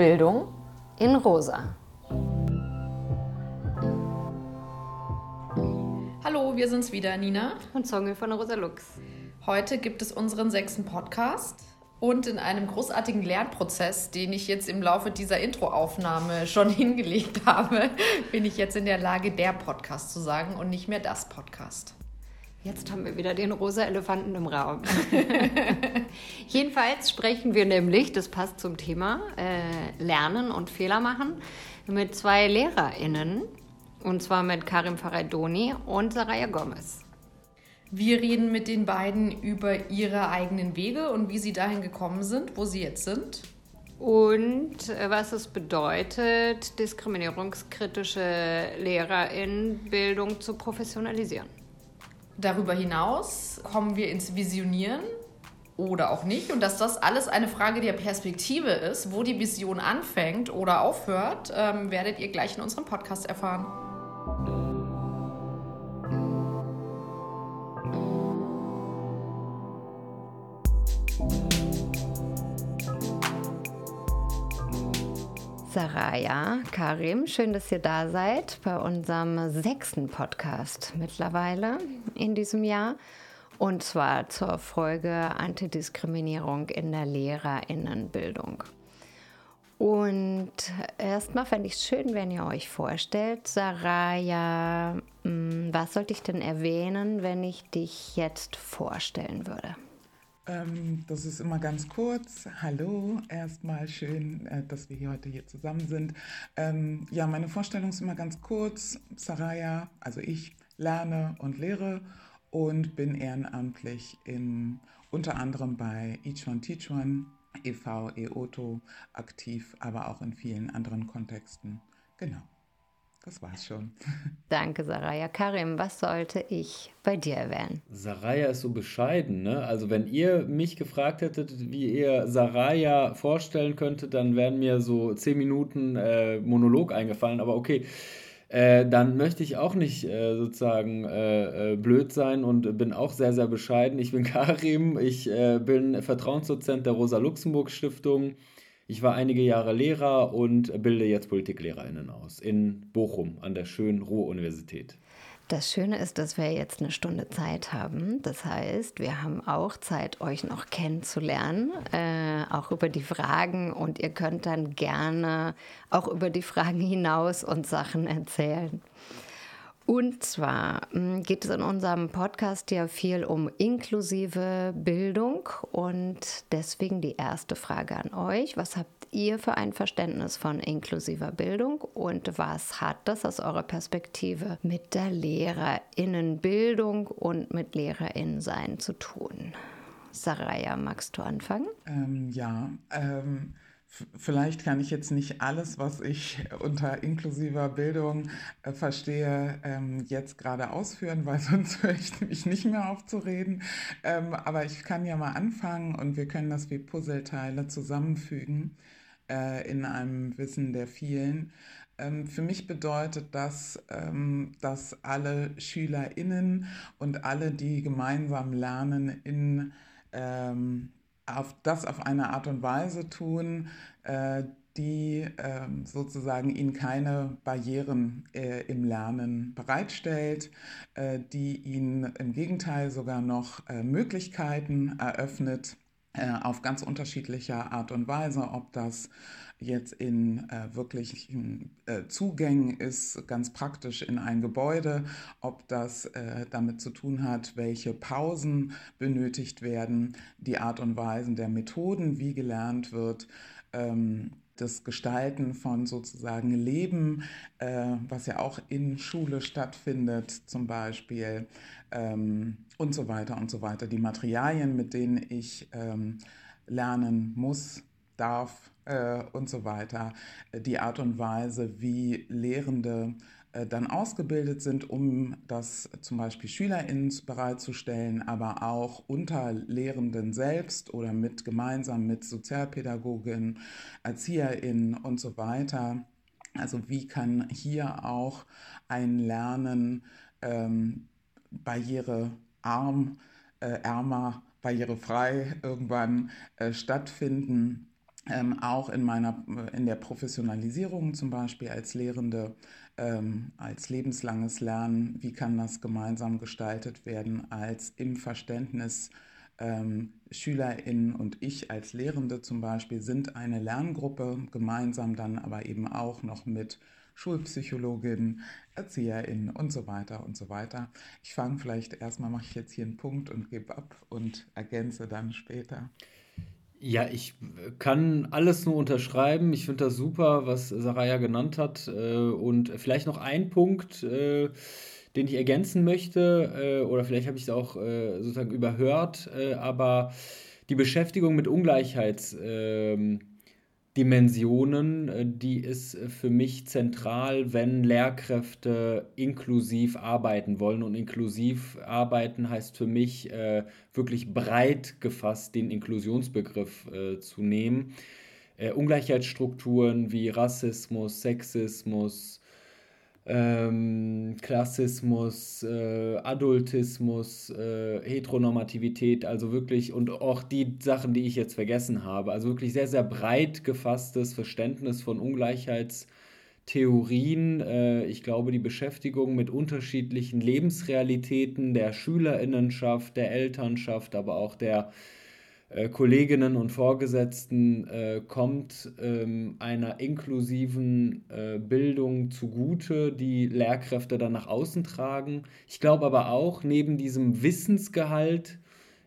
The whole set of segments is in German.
Bildung in Rosa. Hallo, wir sind's wieder, Nina. Und Zongel von Rosa Lux. Heute gibt es unseren sechsten Podcast. Und in einem großartigen Lernprozess, den ich jetzt im Laufe dieser Introaufnahme schon hingelegt habe, bin ich jetzt in der Lage, der Podcast zu sagen und nicht mehr das Podcast. Jetzt haben wir wieder den rosa Elefanten im Raum. Jedenfalls sprechen wir nämlich, das passt zum Thema, äh, Lernen und Fehler machen, mit zwei LehrerInnen. Und zwar mit Karim Faradoni und Saraya Gomez. Wir reden mit den beiden über ihre eigenen Wege und wie sie dahin gekommen sind, wo sie jetzt sind. Und äh, was es bedeutet, diskriminierungskritische LehrerInnenbildung zu professionalisieren. Darüber hinaus kommen wir ins Visionieren oder auch nicht und dass das alles eine Frage der Perspektive ist, wo die Vision anfängt oder aufhört, ähm, werdet ihr gleich in unserem Podcast erfahren. Saraya, Karim, schön, dass ihr da seid bei unserem sechsten Podcast mittlerweile in diesem Jahr. Und zwar zur Folge Antidiskriminierung in der Lehrerinnenbildung. Und erstmal fände ich es schön, wenn ihr euch vorstellt, Saraya, hm, was sollte ich denn erwähnen, wenn ich dich jetzt vorstellen würde? Ähm, das ist immer ganz kurz. Hallo, erstmal schön, äh, dass wir hier heute hier zusammen sind. Ähm, ja, meine Vorstellung ist immer ganz kurz. Saraya, also ich lerne und lehre und bin ehrenamtlich in, unter anderem bei Teach One e.V., EOTO aktiv, aber auch in vielen anderen Kontexten. Genau. Das war's schon. Danke, Saraya. Karim, was sollte ich bei dir erwähnen? Saraya ist so bescheiden, ne? Also, wenn ihr mich gefragt hättet, wie ihr Saraya vorstellen könntet, dann wären mir so zehn Minuten äh, Monolog eingefallen. Aber okay, äh, dann möchte ich auch nicht äh, sozusagen äh, äh, blöd sein und bin auch sehr, sehr bescheiden. Ich bin Karim, ich äh, bin Vertrauensdozent der Rosa-Luxemburg-Stiftung ich war einige Jahre Lehrer und bilde jetzt Politiklehrer*innen aus in Bochum an der schönen Ruhr-Universität. Das Schöne ist, dass wir jetzt eine Stunde Zeit haben. Das heißt, wir haben auch Zeit, euch noch kennenzulernen, äh, auch über die Fragen. Und ihr könnt dann gerne auch über die Fragen hinaus uns Sachen erzählen. Und zwar hm, geht es in unserem Podcast ja viel um inklusive Bildung und deswegen die erste Frage an euch. Was habt ihr für ein Verständnis von inklusiver Bildung und was hat das aus eurer Perspektive mit der Lehrerinnenbildung und mit Lehrerinnensein zu tun? Saraya, magst du anfangen? Ähm, ja, ähm Vielleicht kann ich jetzt nicht alles, was ich unter inklusiver Bildung äh, verstehe, ähm, jetzt gerade ausführen, weil sonst höre ich mich nicht mehr aufzureden. Ähm, aber ich kann ja mal anfangen und wir können das wie Puzzleteile zusammenfügen äh, in einem Wissen der vielen. Ähm, für mich bedeutet das, ähm, dass alle SchülerInnen und alle, die gemeinsam lernen, in ähm, auf das auf eine Art und Weise tun, äh, die äh, sozusagen ihnen keine Barrieren äh, im Lernen bereitstellt, äh, die ihnen im Gegenteil sogar noch äh, Möglichkeiten eröffnet, äh, auf ganz unterschiedlicher Art und Weise, ob das jetzt in äh, wirklichen äh, Zugängen ist, ganz praktisch in ein Gebäude, ob das äh, damit zu tun hat, welche Pausen benötigt werden, die Art und Weisen der Methoden, wie gelernt wird. Ähm, das Gestalten von sozusagen Leben, äh, was ja auch in Schule stattfindet, zum Beispiel, ähm, und so weiter und so weiter. Die Materialien, mit denen ich ähm, lernen muss, darf äh, und so weiter. Die Art und Weise, wie Lehrende äh, dann ausgebildet sind, um das zum Beispiel SchülerInnen bereitzustellen, aber auch unter Lehrenden selbst oder mit gemeinsam mit Sozialpädagoginnen, ErzieherInnen und so weiter. Also wie kann hier auch ein Lernen ähm, barrierearm, äh, ärmer, barrierefrei irgendwann äh, stattfinden? Ähm, auch in meiner, in der Professionalisierung zum Beispiel als Lehrende, ähm, als lebenslanges Lernen, wie kann das gemeinsam gestaltet werden, als im Verständnis ähm, SchülerInnen und ich als Lehrende zum Beispiel sind eine Lerngruppe, gemeinsam dann aber eben auch noch mit Schulpsychologinnen, ErzieherInnen und so weiter und so weiter. Ich fange vielleicht erstmal, mache ich jetzt hier einen Punkt und gebe ab und ergänze dann später. Ja, ich kann alles nur unterschreiben. Ich finde das super, was Saraya genannt hat. Äh, und vielleicht noch ein Punkt, äh, den ich ergänzen möchte, äh, oder vielleicht habe ich es auch sozusagen überhört, aber die Beschäftigung mit Ungleichheits. Dimensionen, äh, die ist äh, für mich zentral, wenn Lehrkräfte inklusiv arbeiten wollen. Und inklusiv arbeiten heißt für mich äh, wirklich breit gefasst den Inklusionsbegriff zu nehmen. Ungleichheitsstrukturen wie Rassismus, Sexismus, ähm, Klassismus, äh, Adultismus, äh, Heteronormativität, also wirklich und auch die Sachen, die ich jetzt vergessen habe. Also wirklich sehr, sehr breit gefasstes Verständnis von Ungleichheitstheorien. Äh, ich glaube, die Beschäftigung mit unterschiedlichen Lebensrealitäten der Schülerinnenschaft, der Elternschaft, aber auch der Kolleginnen und Vorgesetzten äh, kommt ähm, einer inklusiven äh, Bildung zugute, die Lehrkräfte dann nach außen tragen. Ich glaube aber auch, neben diesem Wissensgehalt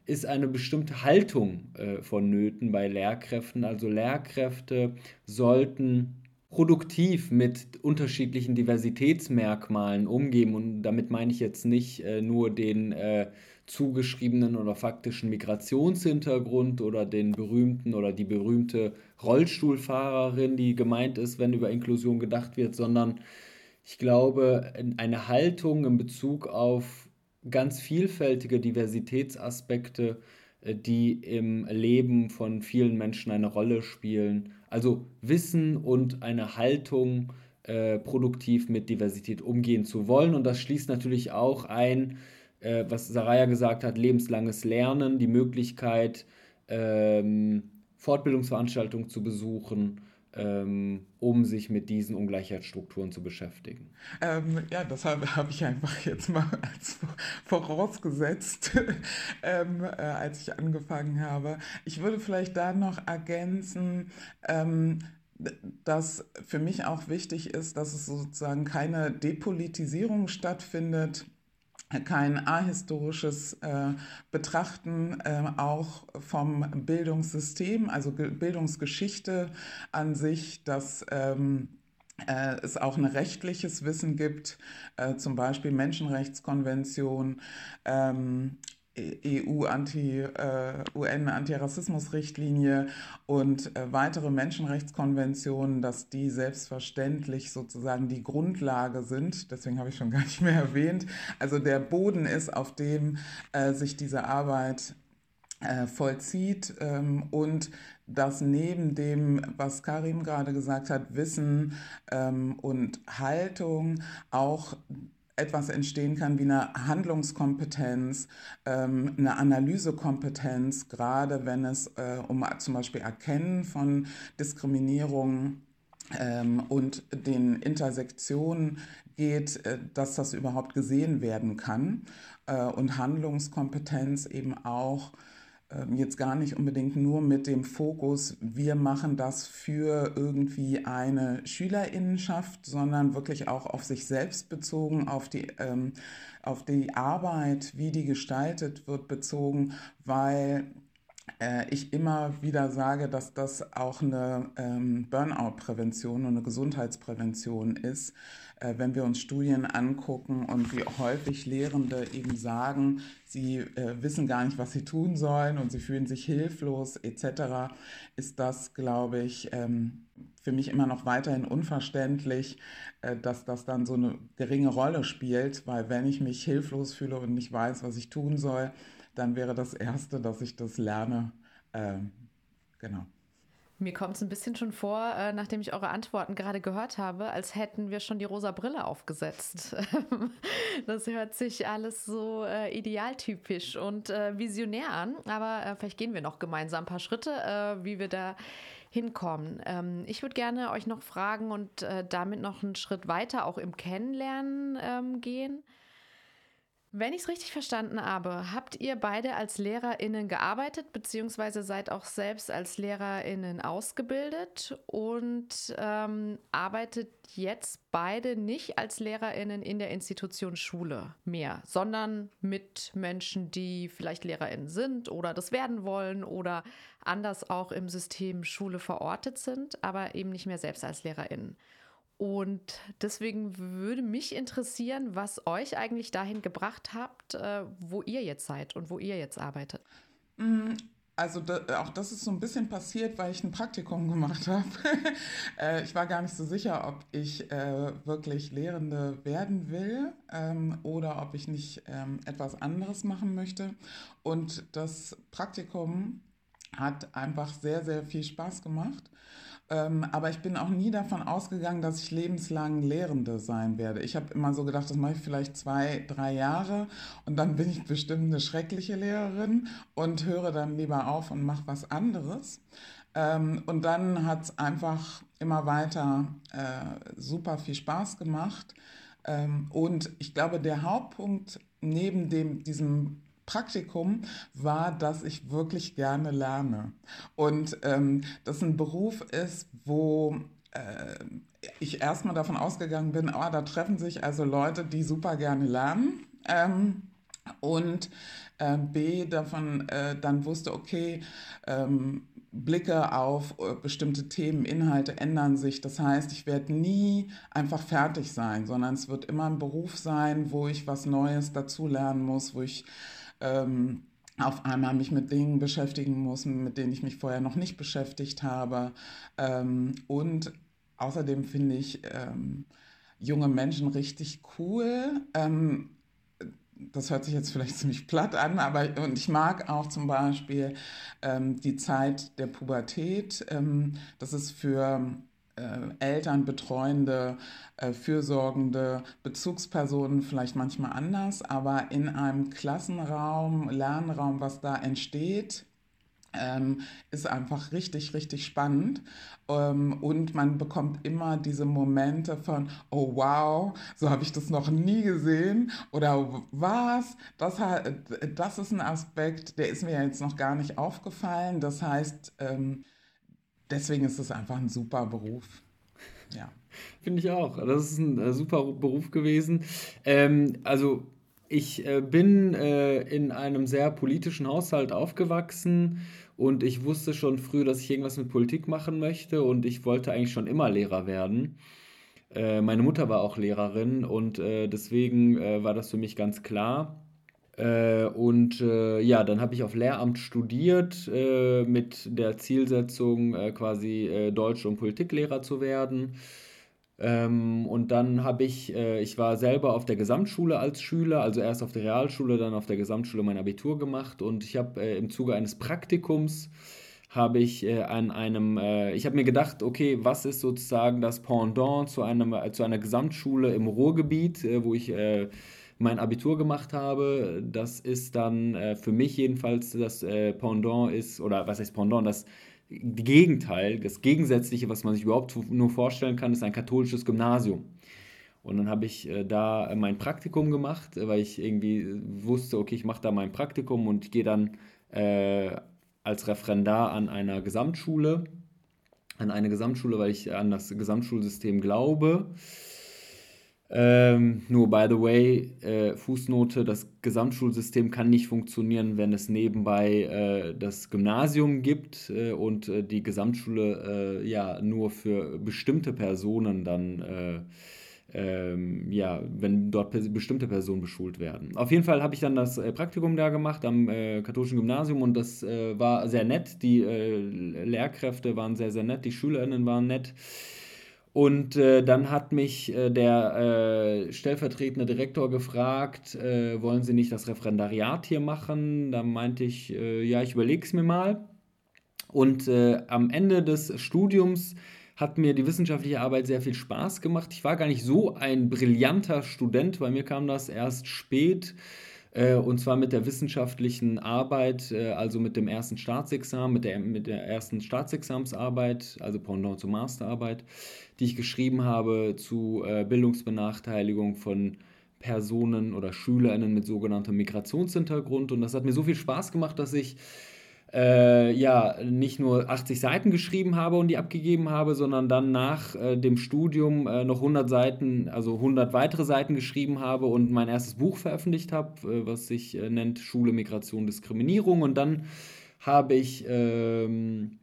ist eine bestimmte Haltung äh, vonnöten bei Lehrkräften. Also Lehrkräfte sollten produktiv mit unterschiedlichen Diversitätsmerkmalen umgehen. Und damit meine ich jetzt nicht äh, nur den äh, zugeschriebenen oder faktischen Migrationshintergrund oder den berühmten oder die berühmte Rollstuhlfahrerin, die gemeint ist, wenn über Inklusion gedacht wird, sondern ich glaube, eine Haltung in Bezug auf ganz vielfältige Diversitätsaspekte, äh, die im Leben von vielen Menschen eine Rolle spielen. Also Wissen und eine Haltung, äh, produktiv mit Diversität umgehen zu wollen. Und das schließt natürlich auch ein, äh, was Saraya gesagt hat, lebenslanges Lernen, die Möglichkeit, ähm, Fortbildungsveranstaltungen zu besuchen, ähm, um sich mit diesen Ungleichheitsstrukturen zu beschäftigen. Ähm, ja, das habe hab ich einfach jetzt mal als vorausgesetzt, ähm, äh, als ich angefangen habe. Ich würde vielleicht da noch ergänzen, ähm, dass für mich auch wichtig ist, dass es sozusagen keine Depolitisierung stattfindet kein ahistorisches äh, Betrachten äh, auch vom Bildungssystem, also Ge Bildungsgeschichte an sich, dass ähm, äh, es auch ein rechtliches Wissen gibt, äh, zum Beispiel Menschenrechtskonvention, ähm, EU-Anti, äh, UN-Antirassismusrichtlinie und äh, weitere Menschenrechtskonventionen, dass die selbstverständlich sozusagen die Grundlage sind. Deswegen habe ich schon gar nicht mehr erwähnt. Also der Boden ist, auf dem äh, sich diese Arbeit äh, vollzieht ähm, und dass neben dem, was Karim gerade gesagt hat, Wissen ähm, und Haltung auch etwas entstehen kann wie eine Handlungskompetenz, ähm, eine Analysekompetenz, gerade wenn es äh, um zum Beispiel Erkennen von Diskriminierung ähm, und den Intersektionen geht, äh, dass das überhaupt gesehen werden kann äh, und Handlungskompetenz eben auch jetzt gar nicht unbedingt nur mit dem Fokus, wir machen das für irgendwie eine Schülerinnenschaft, sondern wirklich auch auf sich selbst bezogen, auf die, ähm, auf die Arbeit, wie die gestaltet wird, bezogen, weil äh, ich immer wieder sage, dass das auch eine ähm, Burnout-Prävention und eine Gesundheitsprävention ist, äh, wenn wir uns Studien angucken und wie häufig Lehrende eben sagen, sie äh, wissen gar nicht, was sie tun sollen und sie fühlen sich hilflos etc., ist das, glaube ich, ähm, für mich immer noch weiterhin unverständlich, äh, dass das dann so eine geringe Rolle spielt, weil wenn ich mich hilflos fühle und nicht weiß, was ich tun soll, dann wäre das Erste, dass ich das lerne. Ähm, genau. Mir kommt es ein bisschen schon vor, äh, nachdem ich eure Antworten gerade gehört habe, als hätten wir schon die rosa Brille aufgesetzt. das hört sich alles so äh, idealtypisch und äh, visionär an, aber äh, vielleicht gehen wir noch gemeinsam ein paar Schritte, äh, wie wir da hinkommen. Ähm, ich würde gerne euch noch fragen und äh, damit noch einen Schritt weiter auch im Kennenlernen ähm, gehen. Wenn ich es richtig verstanden habe, habt ihr beide als LehrerInnen gearbeitet, beziehungsweise seid auch selbst als LehrerInnen ausgebildet und ähm, arbeitet jetzt beide nicht als LehrerInnen in der Institution Schule mehr, sondern mit Menschen, die vielleicht LehrerInnen sind oder das werden wollen oder anders auch im System Schule verortet sind, aber eben nicht mehr selbst als LehrerInnen. Und deswegen würde mich interessieren, was euch eigentlich dahin gebracht habt, äh, wo ihr jetzt seid und wo ihr jetzt arbeitet. Mm, also da, auch das ist so ein bisschen passiert, weil ich ein Praktikum gemacht habe. äh, ich war gar nicht so sicher, ob ich äh, wirklich Lehrende werden will ähm, oder ob ich nicht ähm, etwas anderes machen möchte. Und das Praktikum hat einfach sehr, sehr viel Spaß gemacht. Ähm, aber ich bin auch nie davon ausgegangen, dass ich lebenslang Lehrende sein werde. Ich habe immer so gedacht, das mache ich vielleicht zwei, drei Jahre und dann bin ich bestimmt eine schreckliche Lehrerin und höre dann lieber auf und mache was anderes. Ähm, und dann hat es einfach immer weiter äh, super viel Spaß gemacht. Ähm, und ich glaube, der Hauptpunkt neben dem, diesem Praktikum war, dass ich wirklich gerne lerne. Und ähm, das ein Beruf ist, wo äh, ich erstmal davon ausgegangen bin, oh, da treffen sich also Leute, die super gerne lernen. Ähm, und äh, B, davon äh, dann wusste, okay, ähm, Blicke auf äh, bestimmte Themen, Inhalte ändern sich. Das heißt, ich werde nie einfach fertig sein, sondern es wird immer ein Beruf sein, wo ich was Neues dazulernen muss, wo ich ähm, auf einmal mich mit Dingen beschäftigen muss, mit denen ich mich vorher noch nicht beschäftigt habe. Ähm, und außerdem finde ich ähm, junge Menschen richtig cool. Ähm, das hört sich jetzt vielleicht ziemlich platt an, aber und ich mag auch zum Beispiel ähm, die Zeit der Pubertät. Ähm, das ist für äh, Eltern, Betreuende, äh, Fürsorgende, Bezugspersonen vielleicht manchmal anders, aber in einem Klassenraum, Lernraum, was da entsteht, ähm, ist einfach richtig, richtig spannend. Ähm, und man bekommt immer diese Momente von, oh wow, so habe ich das noch nie gesehen. Oder was? Das, das ist ein Aspekt, der ist mir jetzt noch gar nicht aufgefallen. Das heißt, ähm, deswegen ist es einfach ein super Beruf. Ja. Finde ich auch. Das ist ein äh, super Beruf gewesen. Ähm, also ich äh, bin äh, in einem sehr politischen Haushalt aufgewachsen und ich wusste schon früh, dass ich irgendwas mit Politik machen möchte und ich wollte eigentlich schon immer Lehrer werden. Äh, meine Mutter war auch Lehrerin und äh, deswegen äh, war das für mich ganz klar. Äh, und äh, ja, dann habe ich auf Lehramt studiert äh, mit der Zielsetzung, äh, quasi äh, Deutsch- und Politiklehrer zu werden. Ähm, und dann habe ich, äh, ich war selber auf der Gesamtschule als Schüler, also erst auf der Realschule, dann auf der Gesamtschule mein Abitur gemacht und ich habe im Zuge eines Praktikums habe ich an einem, ich habe mir gedacht, okay, was ist sozusagen das Pendant zu, einem, zu einer Gesamtschule im Ruhrgebiet, wo ich mein Abitur gemacht habe. Das ist dann äh, für mich jedenfalls das äh, Pendant ist, oder was heißt Pendant, das Gegenteil, das Gegensätzliche, was man sich überhaupt nur vorstellen kann, ist ein katholisches Gymnasium. Und dann habe ich äh, da mein Praktikum gemacht, weil ich irgendwie wusste, okay, ich mache da mein Praktikum und gehe dann äh, als Referendar an einer Gesamtschule, an eine Gesamtschule, weil ich an das Gesamtschulsystem glaube. Ähm, nur by the way, äh, Fußnote, das Gesamtschulsystem kann nicht funktionieren, wenn es nebenbei äh, das Gymnasium gibt äh, und äh, die Gesamtschule äh, ja nur für bestimmte Personen dann, äh, ähm, ja, wenn dort bestimmte Personen beschult werden. Auf jeden Fall habe ich dann das Praktikum da gemacht am katholischen Gymnasium und das war sehr nett. Die Lehrkräfte waren sehr, sehr nett, die SchülerInnen waren nett. Und äh, dann hat mich äh, der äh, stellvertretende Direktor gefragt, äh, wollen Sie nicht das Referendariat hier machen? Da meinte ich, äh, ja, ich überlege es mir mal. Und äh, am Ende des Studiums hat mir die wissenschaftliche Arbeit sehr viel Spaß gemacht. Ich war gar nicht so ein brillanter Student, bei mir kam das erst spät Äh, und zwar mit der wissenschaftlichen Arbeit, äh, also mit dem ersten Staatsexamen, mit der, mit der ersten Staatsexamensarbeit, also Pendant zur Masterarbeit, die ich geschrieben habe zu äh, Bildungsbenachteiligung von Personen oder SchülerInnen mit sogenanntem Migrationshintergrund. Und das hat mir so viel Spaß gemacht, dass ich äh, ja nicht nur 80 Seiten geschrieben habe und die abgegeben habe, sondern dann nach äh, dem Studium äh, noch 100 Seiten, also 100 weitere Seiten geschrieben habe und mein erstes Buch veröffentlicht habe, äh, was sich äh, nennt Schule, Migration, Diskriminierung. Und dann habe ich ähm,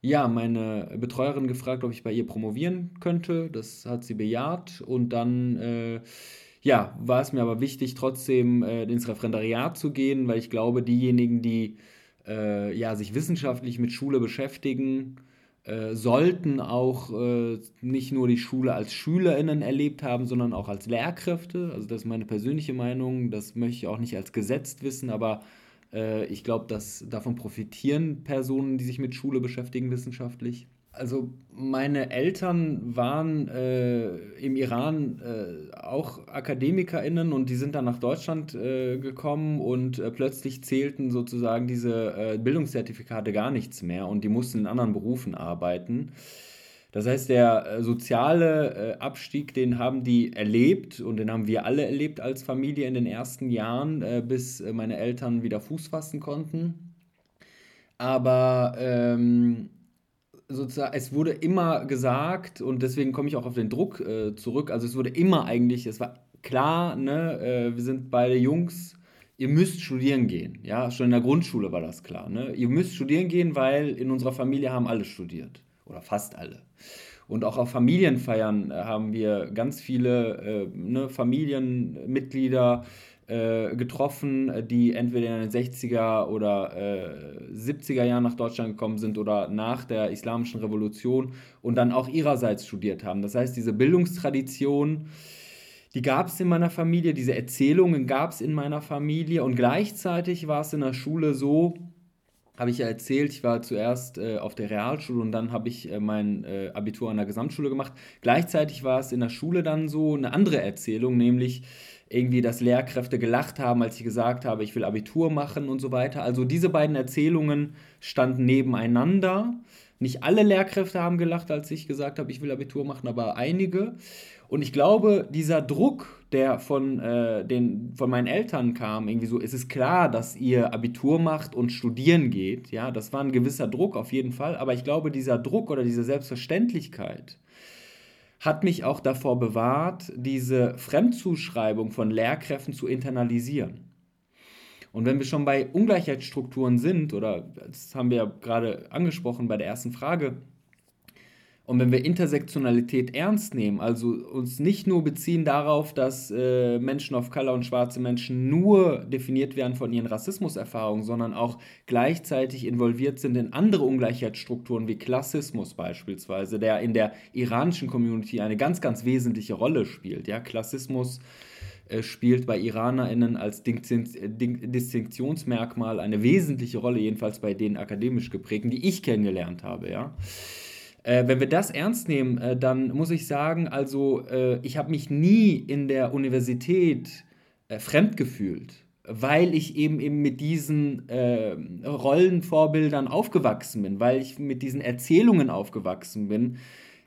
ja, meine Betreuerin gefragt, ob ich bei ihr promovieren könnte. Das hat sie bejaht und dann äh, ja, war es mir aber wichtig, trotzdem ins Referendariat zu gehen, weil ich glaube, diejenigen, die äh, ja, sich wissenschaftlich mit Schule beschäftigen, äh, sollten auch äh, nicht nur die Schule als SchülerInnen erlebt haben, sondern auch als Lehrkräfte. Also das ist meine persönliche Meinung, das möchte ich auch nicht als gesetzt wissen, aber äh, ich glaube, dass davon profitieren Personen, die sich mit Schule beschäftigen wissenschaftlich. Also meine Eltern waren äh, im Iran äh, auch AkademikerInnen und die sind dann nach Deutschland äh, gekommen und äh, plötzlich zählten sozusagen diese äh, Bildungszertifikate gar nichts mehr und die mussten in anderen Berufen arbeiten. Das heißt, der äh, soziale Abstieg, den haben die erlebt und den haben wir alle erlebt als Familie in den ersten Jahren, bis meine Eltern wieder Fuß fassen konnten. Aber ähm, sozusagen, es wurde immer gesagt, und deswegen komme ich auch auf den Druck äh, zurück, also es wurde immer eigentlich, es war klar, ne, äh, wir sind beide Jungs, ihr müsst studieren gehen. Ja, schon in der Grundschule war das klar. Ne? Ihr müsst studieren gehen, weil in unserer Familie haben alle studiert. Oder fast alle. Und auch auf Familienfeiern äh, haben wir ganz viele äh, ne, Familienmitglieder, äh, getroffen, die entweder in den 60er oder äh, 70er Jahren nach Deutschland gekommen sind oder nach der Islamischen Revolution und dann auch ihrerseits studiert haben. Das heißt, diese Bildungstradition, die gab es in meiner Familie, diese Erzählungen gab es in meiner Familie und gleichzeitig war es in der Schule so, habe ich ja erzählt, ich war zuerst äh, auf der Realschule und dann habe ich äh, mein äh, Abitur an der Gesamtschule gemacht. Gleichzeitig war es in der Schule dann so eine andere Erzählung, nämlich irgendwie, dass Lehrkräfte gelacht haben, als ich gesagt habe, ich will Abitur machen und so weiter. Also diese beiden Erzählungen standen nebeneinander. Nicht alle Lehrkräfte haben gelacht, als ich gesagt habe, ich will Abitur machen, aber einige. Und ich glaube, dieser Druck, der von, äh, den, von meinen Eltern kam, irgendwie so, es ist klar, dass ihr Abitur macht und studieren geht. Ja, das war ein gewisser Druck auf jeden Fall. Aber ich glaube, dieser Druck oder diese Selbstverständlichkeit, hat mich auch davor bewahrt, diese Fremdzuschreibung von Lehrkräften zu internalisieren. Und wenn wir schon bei Ungleichheitsstrukturen sind, oder das haben wir ja gerade angesprochen bei der ersten Frage, und wenn wir Intersektionalität ernst nehmen, also uns nicht nur beziehen darauf, dass äh, Menschen of Color und schwarze Menschen nur definiert werden von ihren Rassismuserfahrungen, sondern auch gleichzeitig involviert sind in andere Ungleichheitsstrukturen wie Klassismus beispielsweise, der in der iranischen Community eine ganz, ganz wesentliche Rolle spielt. Ja, Klassismus äh, spielt bei IranerInnen als Distinktionsmerkmal eine wesentliche Rolle, jedenfalls bei den akademisch geprägten, die ich kennengelernt habe. Ja. Äh, wenn wir das ernst nehmen, äh, dann muss ich sagen, also äh, ich habe mich nie in der Universität äh, fremd gefühlt, weil ich eben, eben mit diesen äh, Rollenvorbildern aufgewachsen bin, weil ich mit diesen Erzählungen aufgewachsen bin,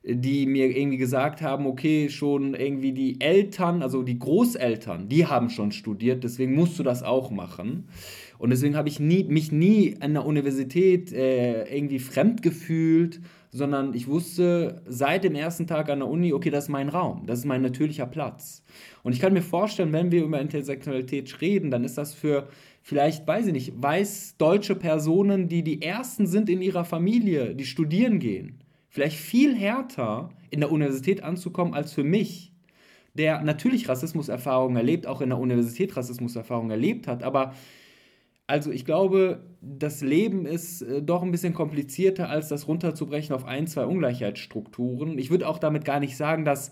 die mir irgendwie gesagt haben, okay, schon irgendwie die Eltern, also die Großeltern, die haben schon studiert, deswegen musst du das auch machen. Und deswegen habe ich nie, mich nie an der Universität äh, irgendwie fremd gefühlt sondern ich wusste seit dem ersten Tag an der Uni, okay, das ist mein Raum, das ist mein natürlicher Platz. Und ich kann mir vorstellen, wenn wir über Intersektionalität reden, dann ist das für vielleicht, weiß ich nicht, weiß deutsche Personen, die die Ersten sind in ihrer Familie, die studieren gehen, vielleicht viel härter in der Universität anzukommen als für mich, der natürlich Rassismuserfahrungen erlebt, auch in der Universität Rassismuserfahrungen erlebt hat, aber also ich glaube, das Leben ist äh, doch ein bisschen komplizierter, als das runterzubrechen auf ein, zwei Ungleichheitsstrukturen. Ich würde auch damit gar nicht sagen, dass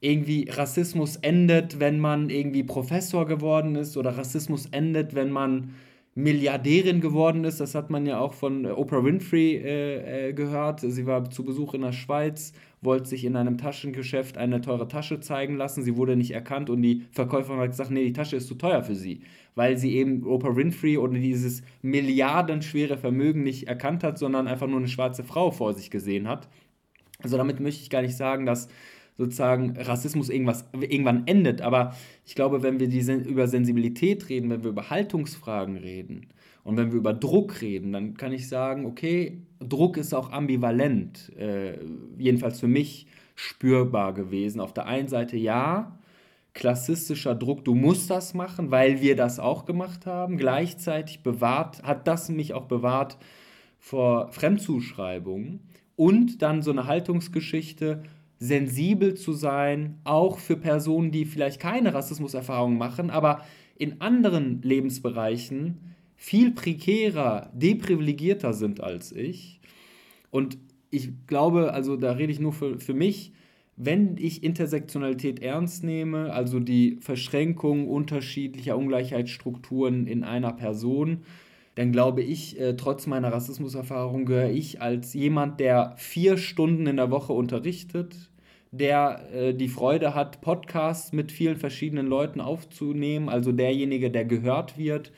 irgendwie Rassismus endet, wenn man irgendwie Professor geworden ist oder Rassismus endet, wenn man Milliardärin geworden ist. Das hat man ja auch von Oprah Winfrey äh, äh, gehört. Sie war zu Besuch in der Schweiz wollte sich in einem Taschengeschäft eine teure Tasche zeigen lassen. Sie wurde nicht erkannt und die Verkäuferin hat gesagt, nee, die Tasche ist zu teuer für sie, weil sie eben Oprah Winfrey oder dieses milliardenschwere Vermögen nicht erkannt hat, sondern einfach nur eine schwarze Frau vor sich gesehen hat. Also damit möchte ich gar nicht sagen, dass sozusagen Rassismus irgendwas, irgendwann endet. Aber ich glaube, wenn wir die, über Sensibilität reden, wenn wir über Haltungsfragen reden und wenn wir über Druck reden, dann kann ich sagen, okay, Druck ist auch ambivalent, äh, jedenfalls für mich spürbar gewesen. Auf der einen Seite ja, klassistischer Druck, du musst das machen, weil wir das auch gemacht haben. Gleichzeitig bewahrt, hat das mich auch bewahrt vor Fremdzuschreibungen und dann so eine Haltungsgeschichte, sensibel zu sein, auch für Personen, die vielleicht keine Rassismuserfahrung machen, aber in anderen Lebensbereichen viel prekärer, deprivilegierter sind als ich. Und ich glaube, also da rede ich nur für, für mich, wenn ich Intersektionalität ernst nehme, also die Verschränkung unterschiedlicher Ungleichheitsstrukturen in einer Person, dann glaube ich, äh, trotz meiner Rassismuserfahrung gehöre ich als jemand, der vier Stunden in der Woche unterrichtet, der äh, die Freude hat, Podcasts mit vielen verschiedenen Leuten aufzunehmen, also derjenige, der gehört wird,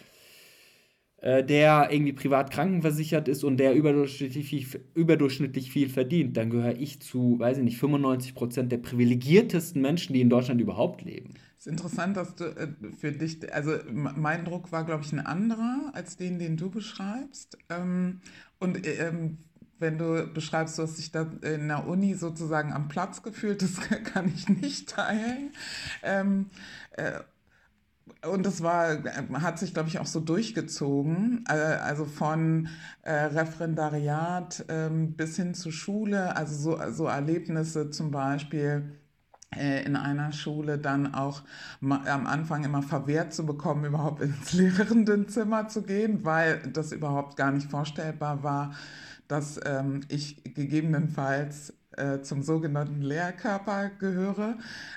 der irgendwie privat krankenversichert ist und der überdurchschnittlich viel, überdurchschnittlich viel verdient, dann gehöre ich zu, weiß ich nicht, 95 Prozent der privilegiertesten Menschen, die in Deutschland überhaupt leben. Es ist interessant, dass du äh, für dich, also mein Druck war, glaube ich, ein anderer als den, den du beschreibst. Ähm, und ähm, wenn du beschreibst, du hast dich da in der Uni sozusagen am Platz gefühlt, das kann ich nicht teilen. Ähm, äh, und das war, hat sich, glaube ich, auch so durchgezogen. Äh, also von äh, Referendariat ähm, bis hin zur Schule, also so, so Erlebnisse zum Beispiel äh, in einer Schule dann auch am Anfang immer verwehrt zu bekommen, überhaupt ins Lehrendenzimmer zu gehen, weil das überhaupt gar nicht vorstellbar war, dass ähm, ich gegebenenfalls äh, zum sogenannten Lehrkörper gehöre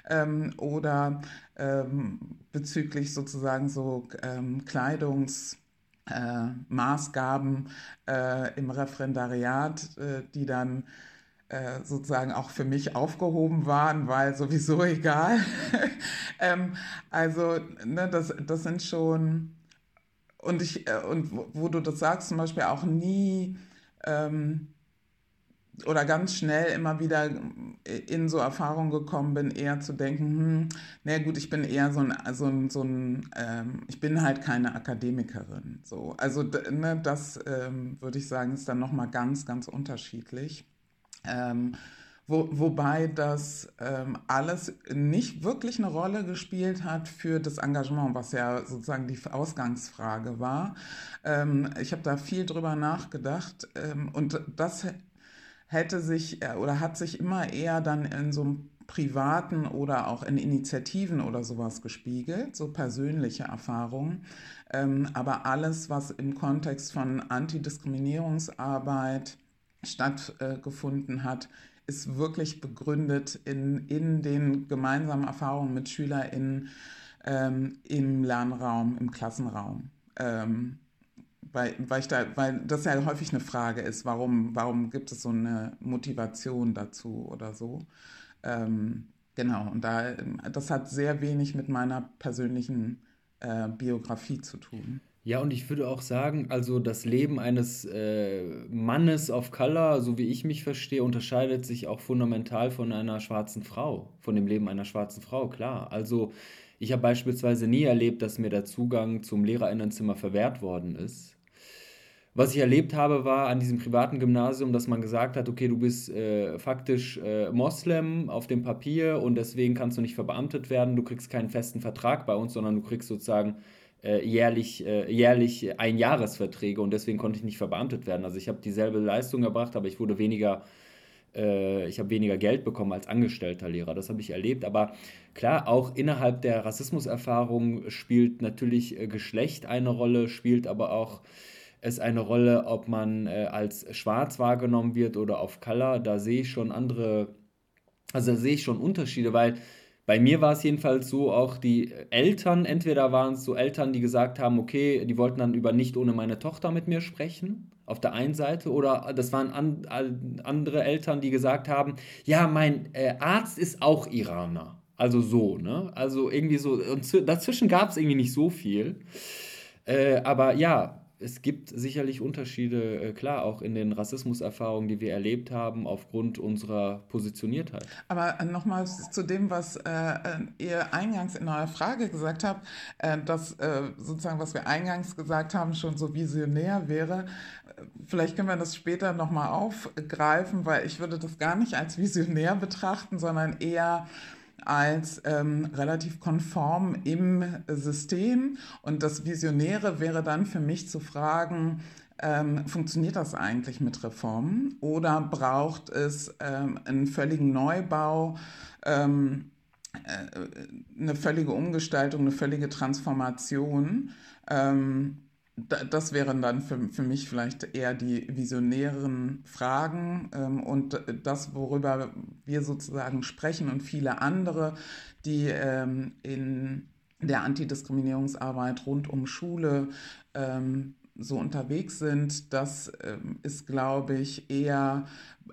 ähm, oder ähm, bezüglich sozusagen so ähm, Kleidungsmaßgaben äh, äh, im Referendariat, äh, die dann äh, sozusagen auch für mich aufgehoben waren, weil sowieso egal. ähm, also ne, das, das sind schon und ich äh, und wo, wo, du das sagst zum Beispiel auch nie ähm, oder ganz schnell immer wieder in so Erfahrungen gekommen bin, eher zu denken, hm, na gut, ich bin eher so ein, so ein, so ein ähm, ich bin halt keine Akademikerin. So. Also ne, das ähm, würde ich sagen, ist dann nochmal ganz, ganz unterschiedlich. Ähm, wo, wobei das ähm, alles nicht wirklich eine Rolle gespielt hat für das Engagement, was ja sozusagen die Ausgangsfrage war. Ähm, ich habe da viel drüber nachgedacht ähm, und das hätte sich äh, oder hat sich immer eher dann in so einem privaten oder auch in Initiativen oder sowas gespiegelt, so persönliche Erfahrungen. Ähm, aber alles, was im Kontext von Antidiskriminierungsarbeit stattgefunden hat, ist wirklich begründet in, in den gemeinsamen Erfahrungen mit SchülerInnen ähm, im Lernraum, im Klassenraum. Ähm, weil, weil, ich da, weil das ja häufig eine Frage ist, warum, warum gibt es so eine Motivation dazu oder so. Ähm, genau, und da, das hat sehr wenig mit meiner persönlichen äh, Biografie zu tun. Ja, und ich würde auch sagen, also das Leben eines äh, Mannes of Color, so wie ich mich verstehe, unterscheidet sich auch fundamental von einer schwarzen Frau, von dem Leben einer schwarzen Frau, klar. Also ich habe beispielsweise nie erlebt, dass mir der Zugang zum Lehrerinnenzimmer verwehrt worden ist. Was ich erlebt habe, war an diesem privaten Gymnasium, dass man gesagt hat, okay, du bist äh, faktisch äh, Moslem auf dem Papier und deswegen kannst du nicht verbeamtet werden, du kriegst keinen festen Vertrag bei uns, sondern du kriegst sozusagen äh, jährlich, äh, jährlich Einjahresverträge und deswegen konnte ich nicht verbeamtet werden. Also ich habe dieselbe Leistung erbracht, aber ich wurde weniger, äh, ich habe weniger Geld bekommen als angestellter Lehrer. Das habe ich erlebt. Aber klar, auch innerhalb der Rassismuserfahrung spielt natürlich äh, Geschlecht eine Rolle, spielt aber auch es eine Rolle, ob man äh, als schwarz wahrgenommen wird oder auf Color. Da sehe ich schon andere, also da sehe ich schon Unterschiede, weil bei mir war es jedenfalls so, auch die Eltern, entweder waren es so Eltern, die gesagt haben, okay, die wollten dann über nicht ohne meine Tochter mit mir sprechen, auf der einen Seite oder das waren an, andere Eltern, die gesagt haben, ja, mein äh, Arzt ist auch Iraner. Also so, ne? Also irgendwie so, und dazwischen gab es irgendwie nicht so viel. Äh, aber ja, es gibt sicherlich Unterschiede, äh, klar, auch in den Rassismuserfahrungen, die wir erlebt haben, aufgrund unserer Positioniertheit. Aber äh, nochmal zu dem, was äh, äh, ihr eingangs in eurer Frage gesagt habt, äh, dass äh, sozusagen, was wir eingangs gesagt haben, schon so visionär wäre. Vielleicht können wir das später nochmal aufgreifen, weil ich würde das gar nicht als visionär betrachten, sondern eher als ähm, relativ konform im System. Und das Visionäre wäre dann für mich zu fragen, ähm, funktioniert das eigentlich mit Reformen oder braucht es ähm, einen völligen Neubau? Ähm, äh, eine völlige Umgestaltung, eine völlige Transformation. Ähm, das wären dann für, für mich vielleicht eher die visionären Fragen ähm, und das, worüber wir sozusagen sprechen und viele andere, die ähm, in der Antidiskriminierungsarbeit rund um Schule ähm, so unterwegs sind, das ähm, ist, glaube ich, eher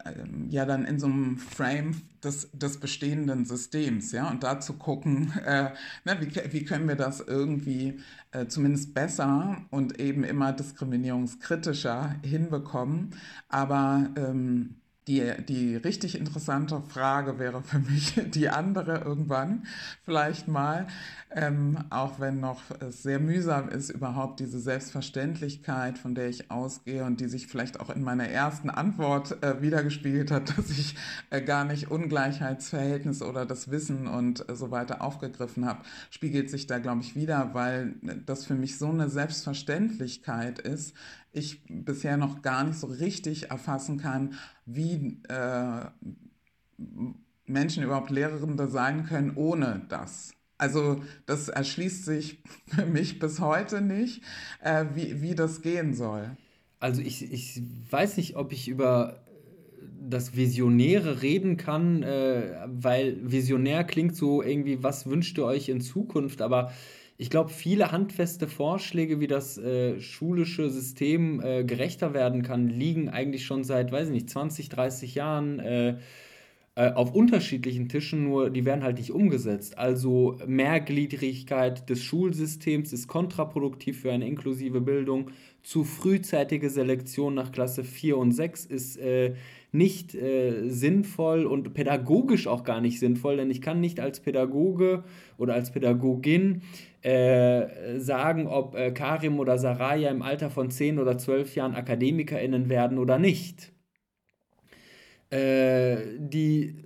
ähm, ja dann in so einem Frame des, des bestehenden Systems, ja, und da zu gucken, äh, ne, wie, wie können wir das irgendwie äh, zumindest besser und eben immer diskriminierungskritischer hinbekommen. Aber ähm, die, die richtig interessante Frage wäre für mich die andere irgendwann vielleicht mal, ähm, auch wenn noch es sehr mühsam ist, überhaupt diese Selbstverständlichkeit, von der ich ausgehe und die sich vielleicht auch in meiner ersten Antwort äh, wiedergespiegelt hat, dass ich äh, gar nicht Ungleichheitsverhältnisse oder das Wissen und äh, so weiter aufgegriffen habe, spiegelt sich da, glaube ich, wieder, weil das für mich so eine Selbstverständlichkeit ist, ich bisher noch gar nicht so richtig erfassen kann, wie äh, Menschen überhaupt Lehrende sein können ohne das. Also das erschließt sich für mich bis heute nicht, äh, wie, wie das gehen soll. Also ich, ich weiß nicht, ob ich über das Visionäre reden kann, äh, weil visionär klingt so irgendwie, was wünscht ihr euch in Zukunft, aber ich glaube, viele handfeste Vorschläge, wie das äh, schulische System äh, gerechter werden kann, liegen eigentlich schon seit, weiß ich nicht, 20, 30 Jahren äh, äh, auf unterschiedlichen Tischen, nur die werden halt nicht umgesetzt. Also Mehrgliedrigkeit des Schulsystems ist kontraproduktiv für eine inklusive Bildung. Zu frühzeitige Selektion nach Klasse 4 und 6 ist äh, nicht äh, sinnvoll und pädagogisch auch gar nicht sinnvoll, denn ich kann nicht als Pädagoge oder als Pädagogin äh, sagen, ob äh, Karim oder Saraya im Alter von 10 oder 12 Jahren AkademikerInnen werden oder nicht. Äh, die,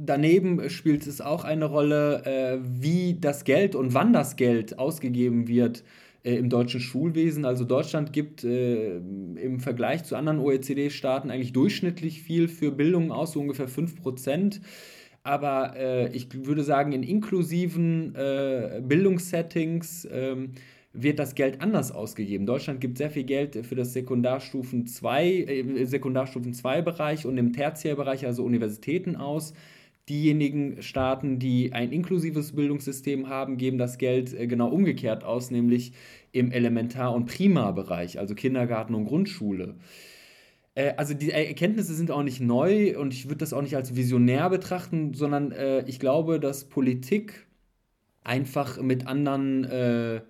daneben spielt es auch eine Rolle, äh, wie das Geld und wann das Geld ausgegeben wird äh, im deutschen Schulwesen. Also Deutschland gibt äh, im Vergleich zu anderen OECD-Staaten eigentlich durchschnittlich viel für Bildung aus, so ungefähr 5 Prozent. Aber äh, ich würde sagen, in inklusiven äh, Bildungssettings ähm, wird das Geld anders ausgegeben. Deutschland gibt sehr viel Geld für das Sekundarstufen 2, äh, Sekundarstufen 2 Bereich und im Tertiärbereich, also Universitäten aus. Diejenigen Staaten, die ein inklusives Bildungssystem haben, geben das Geld äh, genau umgekehrt aus, nämlich im Elementar- und Primarbereich, also Kindergarten und Grundschule. Äh, also die Erkenntnisse sind auch nicht neu und ich würde das auch nicht als visionär betrachten, sondern äh, ich glaube, dass Politik einfach mit anderen äh,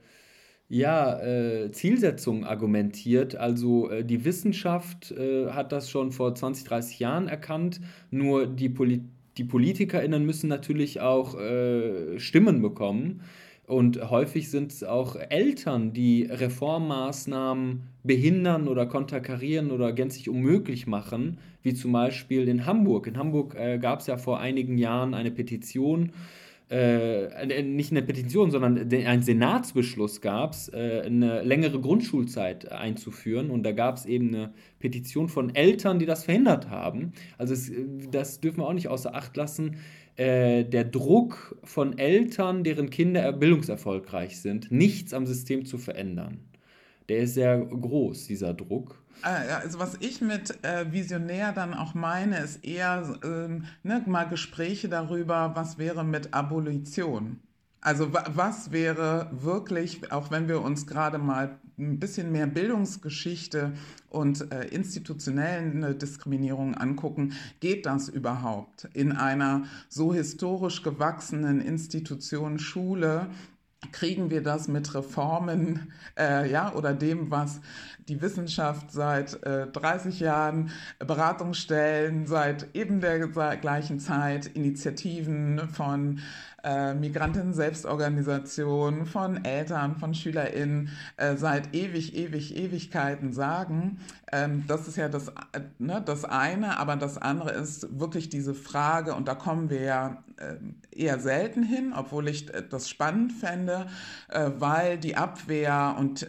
ja, äh, Zielsetzungen argumentiert. Also die Wissenschaft hat das schon vor 20, 30 Jahren erkannt, nur die, Poli die PolitikerInnen müssen natürlich auch Stimmen bekommen. Und häufig sind es auch Eltern, die Reformmaßnahmen behindern oder konterkarieren oder gänzlich unmöglich machen, wie zum Beispiel in Hamburg. In Hamburg äh, gab es ja vor einigen Jahren eine Petition, äh, äh nicht eine Petition, sondern ein Senatsbeschluss gab es, äh, eine längere Grundschulzeit einzuführen. Und da gab es eben eine Petition von Eltern, die das verhindert haben. Also es, das dürfen wir auch nicht außer Acht lassen äh, der Druck von Eltern, deren Kinder bildungserfolgreich sind, nichts am System zu verändern. Der ist sehr groß, dieser Druck. Ah, also was ich mit äh, Visionär dann auch meine, ist eher ähm, ne, mal Gespräche darüber, was wäre mit Abolition. Also was wäre wirklich, auch wenn wir uns gerade mal ein bisschen mehr Bildungsgeschichte und äh, institutionelle Diskriminierung angucken, geht das überhaupt in einer so historisch gewachsenen Institution Schule? Kriegen wir das mit Reformen äh, ja, oder dem, was die Wissenschaft seit äh, 30 Jahren, Beratungsstellen seit eben der gleichen Zeit, Initiativen von äh, Migrantinnen-Selbstorganisationen, von Eltern, von SchülerInnen äh, seit ewig, ewig, Ewigkeiten sagen. Ähm, das ist ja das, äh, ne, das eine, aber das andere ist wirklich diese Frage, und da kommen wir ja äh, eher selten hin, obwohl ich äh, das spannend fände, weil die Abwehr und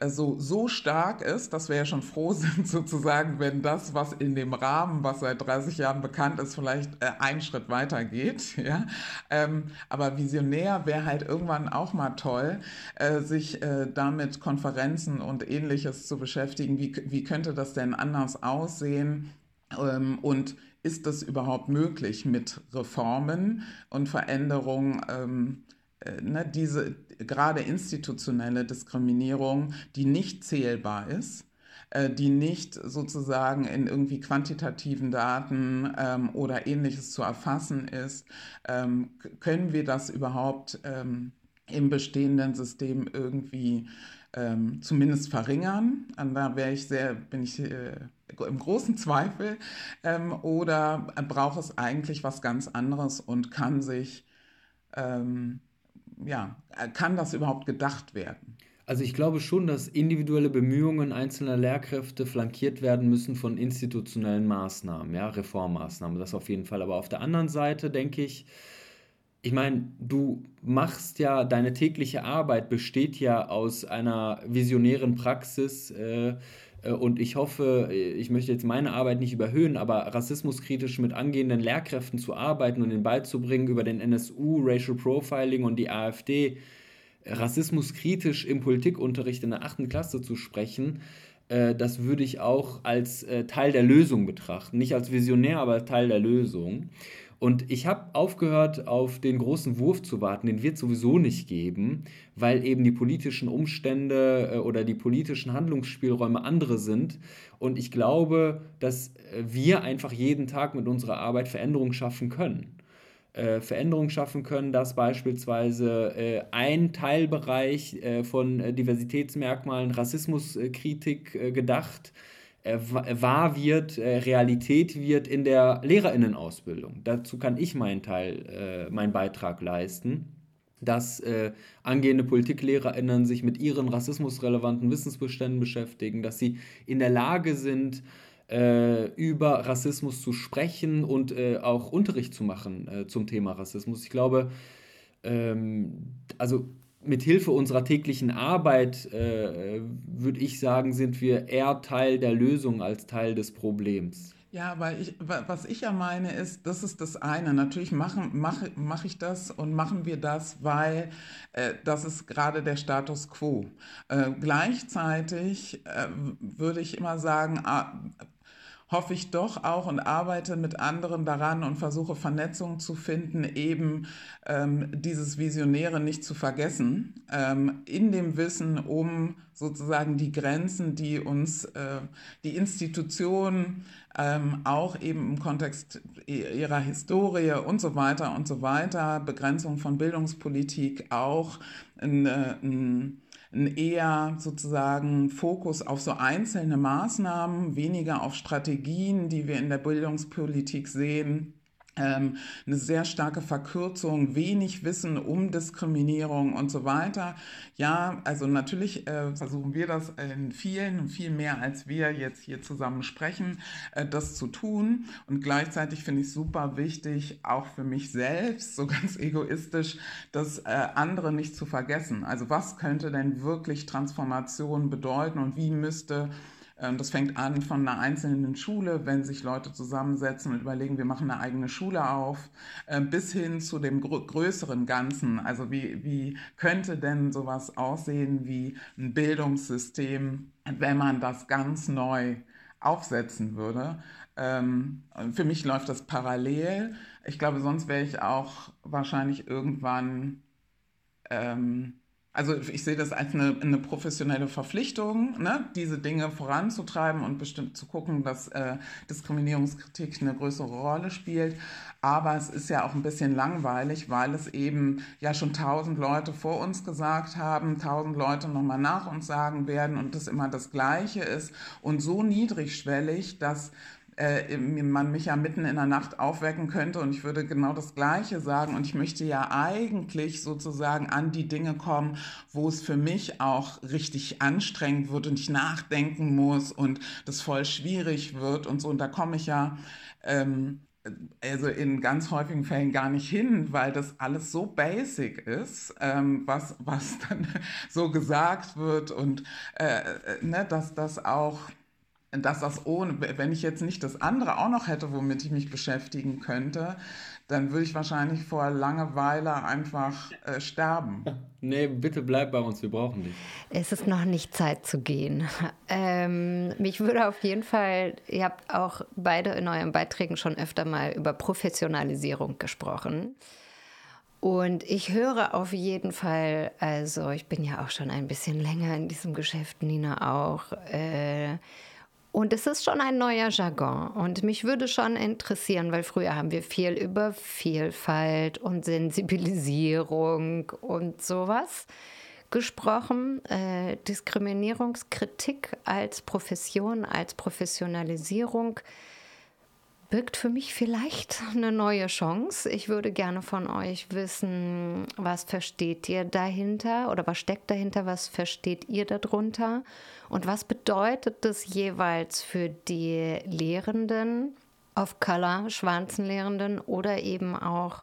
ähm, so, stark ist, dass wir ja schon froh sind, sozusagen, wenn das, was in dem Rahmen, was seit 30 Jahren bekannt ist, vielleicht äh, einen Schritt weiter geht. Ja? Ähm, aber visionär wäre halt irgendwann auch mal toll, äh, sich äh, damit Konferenzen und ähnliches zu beschäftigen. Wie, wie könnte das denn anders aussehen? Ähm, und ist das überhaupt möglich mit Reformen und Veränderungen? Ähm, äh, ne, diese gerade institutionelle Diskriminierung, die nicht zählbar ist, äh, die nicht sozusagen in irgendwie quantitativen Daten ähm, oder ähnliches zu erfassen ist, ähm, können wir das überhaupt ähm, im bestehenden System irgendwie ähm, zumindest verringern? Und da wäre ich sehr, bin ich äh, im großen Zweifel. Ähm, oder braucht es eigentlich was ganz anderes und kann sich ähm, ja, kann das überhaupt gedacht werden? Also ich glaube schon, dass individuelle Bemühungen einzelner Lehrkräfte flankiert werden müssen von institutionellen Maßnahmen, ja, Reformmaßnahmen, das auf jeden Fall. Aber auf der anderen Seite denke ich, ich meine, du machst ja, deine tägliche Arbeit besteht ja aus einer visionären Praxis, äh, äh, und ich hoffe, äh, ich möchte jetzt meine Arbeit nicht überhöhen, aber rassismuskritisch mit angehenden Lehrkräften zu arbeiten und ihnen beizubringen, über den NSU, Racial Profiling und die AfD, rassismuskritisch im Politikunterricht in der achten Klasse zu sprechen, äh, das würde ich auch als Teil der Lösung betrachten. Nicht als Visionär, aber Teil der Lösung. Und ich habe aufgehört, auf den großen Wurf zu warten, den wird es sowieso nicht geben, weil eben die politischen Umstände äh, oder die politischen Handlungsspielräume andere sind. Und ich glaube, dass äh, wir einfach jeden Tag mit unserer Arbeit Veränderungen schaffen können. Äh, Veränderungen schaffen können, dass beispielsweise äh, ein Teilbereich äh, von äh, Diversitätsmerkmalen Rassismuskritik gedacht äh, wahr wird, äh, Realität wird in der Lehrerinnenausbildung. Dazu kann ich meinen Teil, äh, meinen Beitrag leisten dass äh, angehende PpolitiklehrerInnen sich mit ihren rassismusrelevanten Wissensbeständen beschäftigen, dass sie in der Lage sind, äh, über Rassismus zu sprechen und äh, auch Unterricht zu machen zum Thema Rassismus. Ich glaube, ähm, also mit Hilfe unserer täglichen Arbeit, äh, würde ich sagen, sind wir eher Teil der Lösung als Teil des Problems. Ja, weil ich, was ich ja meine ist, das ist das eine. Natürlich mache mach, mach ich das und machen wir das, weil äh, das ist gerade der Status quo. Äh, gleichzeitig äh, würde ich immer sagen, hoffe ich doch auch und arbeite mit anderen daran und versuche Vernetzung zu finden, eben ähm, dieses Visionäre nicht zu vergessen, ähm, in dem Wissen um sozusagen die Grenzen, die uns äh, die Institutionen ähm, auch eben im Kontext ihrer Historie und so weiter und so weiter, Begrenzung von Bildungspolitik auch ein, äh, ein ein eher sozusagen Fokus auf so einzelne Maßnahmen, weniger auf Strategien, die wir in der Bildungspolitik sehen eine sehr starke Verkürzung, wenig Wissen um Diskriminierung und so weiter. Ja, also natürlich äh, versuchen wir das in vielen, viel mehr als wir jetzt hier zusammen sprechen, äh, das zu tun. Und gleichzeitig finde ich super wichtig, auch für mich selbst, so ganz egoistisch, das äh, andere nicht zu vergessen. Also was könnte denn wirklich Transformation bedeuten und wie müsste ähm, das fängt an von einer einzelnen Schule, wenn sich Leute zusammensetzen und überlegen, wir machen eine eigene Schule auf, ähm, bis hin zu dem größeren Ganzen. Also wie, wie könnte denn sowas aussehen wie ein Bildungssystem, wenn man das ganz neu aufsetzen würde? Ähm, für mich läuft das parallel. Ich glaube, sonst wäre ich auch wahrscheinlich irgendwann Also ich sehe das als eine, eine professionelle Verpflichtung, ne, diese Dinge voranzutreiben und bestimmt zu gucken, dass äh, Diskriminierungskritik eine größere Rolle spielt. Aber es ist ja auch ein bisschen langweilig, weil es eben ja schon tausend Leute vor uns gesagt haben, tausend Leute nochmal nach uns sagen werden und das immer das Gleiche ist und so niedrigschwellig, dass äh, man mich ja mitten in der Nacht aufwecken könnte und ich würde genau das Gleiche sagen. Und ich möchte ja eigentlich sozusagen an die Dinge kommen, wo es für mich auch richtig anstrengend wird und ich nachdenken muss und das voll schwierig wird und so. Und da komme ich ja ähm, also in ganz häufigen Fällen gar nicht hin, weil das alles so basic ist, ähm, was, was dann so gesagt wird und äh, äh ne, dass das auch dass das ohne, wenn ich jetzt nicht das andere auch noch hätte, womit ich mich beschäftigen könnte, dann würde ich wahrscheinlich vor Langeweile einfach äh, sterben. Nee, bitte bleib bei uns, wir brauchen dich. Es ist noch nicht Zeit zu gehen. Ähm, mich würde auf jeden Fall, ihr habt auch beide in euren Beiträgen schon öfter mal über Professionalisierung gesprochen. Und ich höre auf jeden Fall, also ich bin ja auch schon ein bisschen länger in diesem Geschäft, Nina auch. Äh, und es ist schon ein neuer Jargon. Und mich würde schon interessieren, weil früher haben wir viel über Vielfalt und Sensibilisierung und sowas gesprochen. Äh, Diskriminierungskritik als Profession, als Professionalisierung birgt für mich vielleicht eine neue Chance. Ich würde gerne von euch wissen, was versteht ihr dahinter oder was steckt dahinter, was versteht ihr darunter und was bedeutet das jeweils für die Lehrenden of Color, schwarzen Lehrenden oder eben auch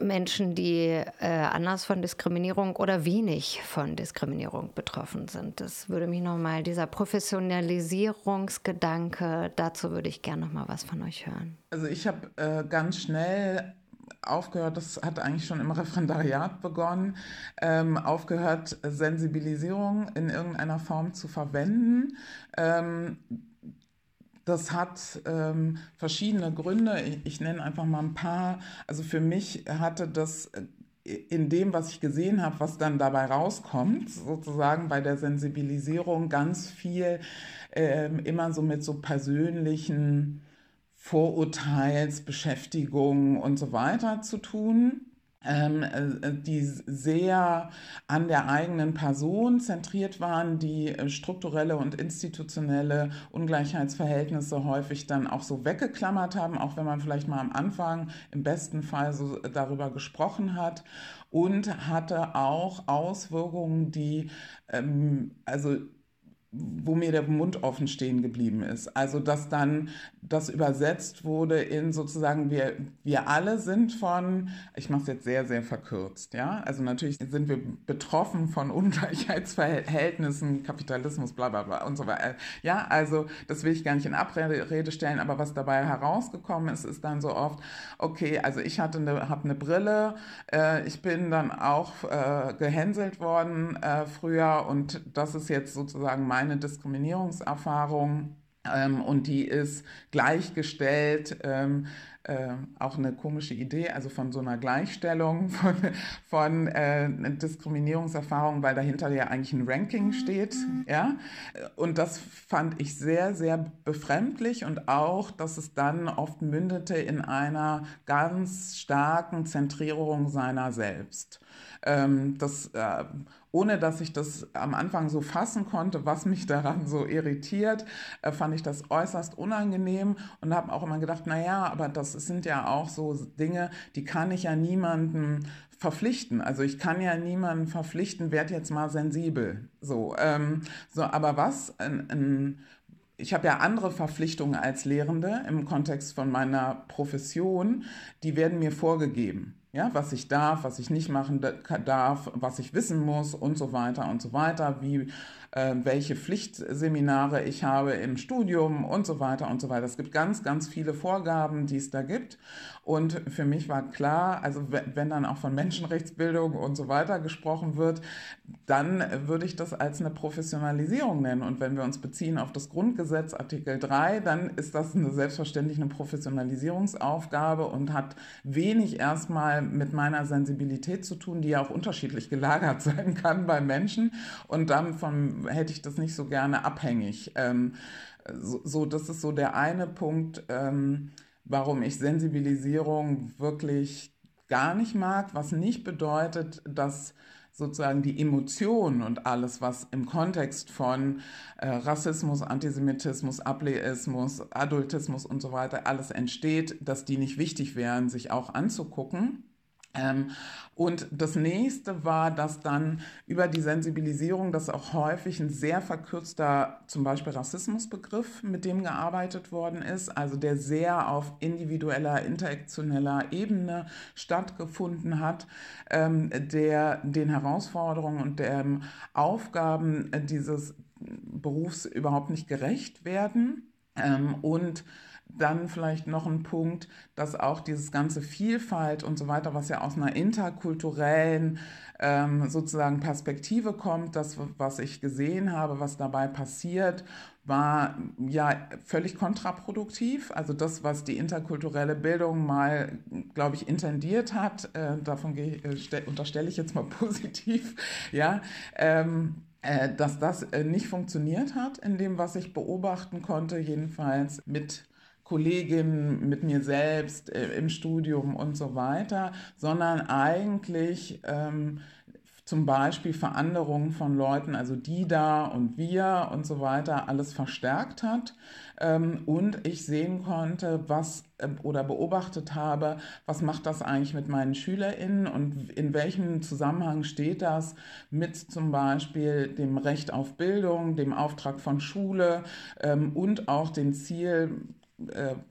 Menschen, die äh, anders von Diskriminierung oder wenig von Diskriminierung betroffen sind. Das würde mich nochmal, dieser Professionalisierungsgedanke, dazu würde ich gerne nochmal was von euch hören. Also ich habe äh, ganz schnell aufgehört, das hat eigentlich schon im Referendariat begonnen, ähm, aufgehört, Sensibilisierung in irgendeiner Form zu verwenden. Ähm, das hat ähm, verschiedene Gründe. Ich, ich, nenne einfach mal ein paar. Also für mich hatte das äh, in dem, was ich gesehen habe, was dann dabei rauskommt, sozusagen bei der Sensibilisierung ganz viel äh, immer so mit so persönlichen Vorurteilsbeschäftigung und so weiter zu tun ähm, die sehr an der eigenen Person zentriert waren, die äh, strukturelle und institutionelle Ungleichheitsverhältnisse häufig dann auch so weggeklammert haben, auch wenn man vielleicht mal am Anfang im besten Fall so darüber gesprochen hat und hatte auch Auswirkungen, die ähm, also wo mir der Mund offen stehen geblieben ist. Also dass dann das übersetzt wurde in sozusagen wir, wir alle sind von, ich mache es jetzt sehr, sehr verkürzt, ja. Also natürlich sind wir betroffen von Ungleichheitsverhältnissen, Kapitalismus, bla bla bla und so weiter. Ja, also das will ich gar nicht in Abrede stellen, aber was dabei herausgekommen ist, ist dann so oft, okay, also ich hatte eine, habe eine Brille, äh, ich bin dann auch äh, gehänselt worden äh, früher und das ist jetzt sozusagen mein eine Diskriminierungserfahrung ähm, und die ist gleichgestellt, ähm, äh, auch eine komische Idee, also von so einer Gleichstellung von, von äh, Diskriminierungserfahrung, weil dahinter ja eigentlich ein Ranking steht, ja. Und das fand ich sehr, sehr befremdlich und auch, dass es dann oft mündete in einer ganz starken Zentrierung seiner selbst. Ähm, das äh, ohne dass ich das am Anfang so fassen konnte, was mich daran so irritiert, äh, fand ich das äußerst unangenehm und habe auch immer gedacht, naja, aber das sind ja auch so Dinge, die kann ich ja niemanden verpflichten. Also ich kann ja niemanden verpflichten, werd jetzt mal sensibel. So, ähm, so aber was ein, ein ich habe ja andere Verpflichtungen als Lehrende im Kontext von meiner Profession, die werden mir vorgegeben ja, was ich darf, was ich nicht machen darf, was ich wissen muss und so weiter und so weiter, wie welche Pflichtseminare ich habe im Studium und so weiter und so weiter. Es gibt ganz, ganz viele Vorgaben, die es da gibt. Und für mich war klar, also wenn dann auch von Menschenrechtsbildung und so weiter gesprochen wird, dann würde ich das als eine Professionalisierung nennen. Und wenn wir uns beziehen auf das Grundgesetz Artikel 3, dann ist das eine selbstverständlich eine Professionalisierungsaufgabe und hat wenig erstmal mit meiner Sensibilität zu tun, die ja auch unterschiedlich gelagert sein kann bei Menschen. Und davon hätte ich das nicht so gerne abhängig. Ähm, so, so, das ist so der eine Punkt, ähm, warum ich Sensibilisierung wirklich gar nicht mag, was nicht bedeutet, dass sozusagen die Emotionen und alles, was im Kontext von äh, Rassismus, Antisemitismus, Ableismus, Adultismus und so weiter alles entsteht, dass die nicht wichtig wären, sich auch anzugucken. Ähm, und das nächste war, dass dann über die Sensibilisierung, das auch häufig ein sehr verkürzter, zum Beispiel Rassismusbegriff, mit dem gearbeitet worden ist, also der sehr auf individueller, interaktioneller Ebene stattgefunden hat, ähm, der den Herausforderungen und den Aufgaben dieses Berufs überhaupt nicht gerecht werden. Ähm, und dann vielleicht noch ein Punkt, dass auch dieses ganze Vielfalt und so weiter, was ja aus einer interkulturellen ähm, sozusagen Perspektive kommt, das, was ich gesehen habe, was dabei passiert, war ja völlig kontraproduktiv. Also das, was die interkulturelle Bildung mal, glaube ich, intendiert hat, äh, davon gehe, äh, unterstelle ich jetzt mal positiv, ja, ähm, äh, dass das äh, nicht funktioniert hat in dem, was ich beobachten konnte, jedenfalls mit Kolleginnen, mit mir selbst äh, im Studium und so weiter, sondern eigentlich ähm, zum Beispiel Veränderungen von Leuten, also die da und wir und so weiter, alles verstärkt hat. Ähm, und ich sehen konnte, was äh, oder beobachtet habe, was macht das eigentlich mit meinen SchülerInnen und in welchem Zusammenhang steht das mit zum Beispiel dem Recht auf Bildung, dem Auftrag von Schule ähm, und auch dem Ziel,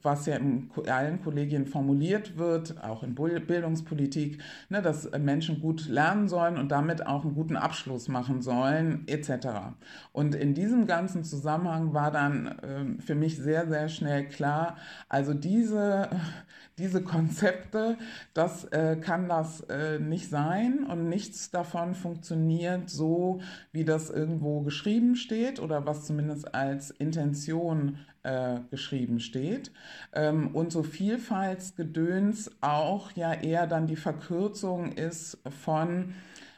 was ja in allen Kollegien formuliert wird, auch in Bildungspolitik, ne, dass Menschen gut lernen sollen und damit auch einen guten Abschluss machen sollen, etc. Und in diesem ganzen Zusammenhang war dann äh, für mich sehr, sehr schnell klar, also diese, diese Konzepte, das äh, kann das äh, nicht sein und nichts davon funktioniert so, wie das irgendwo geschrieben steht oder was zumindest als Intention äh, geschrieben steht. Ähm, und so Vielfaltsgedöns auch ja eher dann die Verkürzung ist von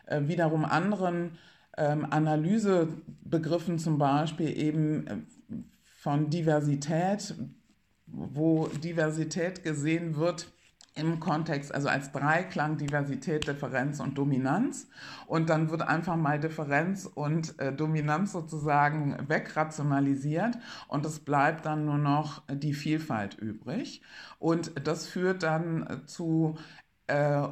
äh, wiederum anderen ähm, Analysebegriffen, zum Beispiel eben äh, von Diversität, wo Diversität gesehen wird im Kontext, also als Dreiklang Diversität, Differenz und Dominanz. Und dann wird einfach mal Differenz und äh, Dominanz sozusagen wegrationalisiert und es bleibt dann nur noch die Vielfalt übrig. Und das führt dann zu äh,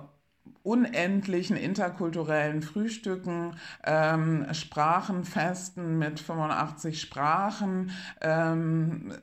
unendlichen interkulturellen Frühstücken, ähm, Sprachenfesten mit 85 Sprachen, ähm,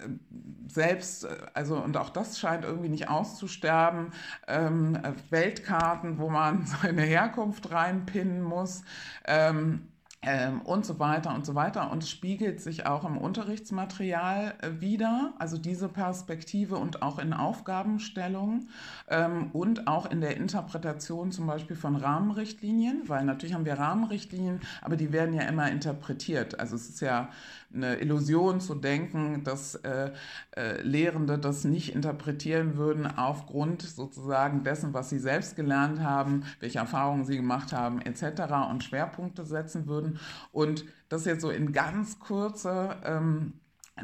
selbst, also und auch das scheint irgendwie nicht auszusterben, ähm, Weltkarten, wo man seine Herkunft reinpinnen muss. Ähm, ähm, und so weiter und so weiter. Und es spiegelt sich auch im Unterrichtsmaterial äh, wieder, also diese Perspektive und auch in Aufgabenstellungen ähm, und auch in der Interpretation zum Beispiel von Rahmenrichtlinien, weil natürlich haben wir Rahmenrichtlinien, aber die werden ja immer interpretiert. Also es ist ja eine Illusion zu denken, dass äh, äh, Lehrende das nicht interpretieren würden aufgrund sozusagen dessen, was sie selbst gelernt haben, welche Erfahrungen sie gemacht haben etc. und Schwerpunkte setzen würden. Und das jetzt so in ganz kurze ähm,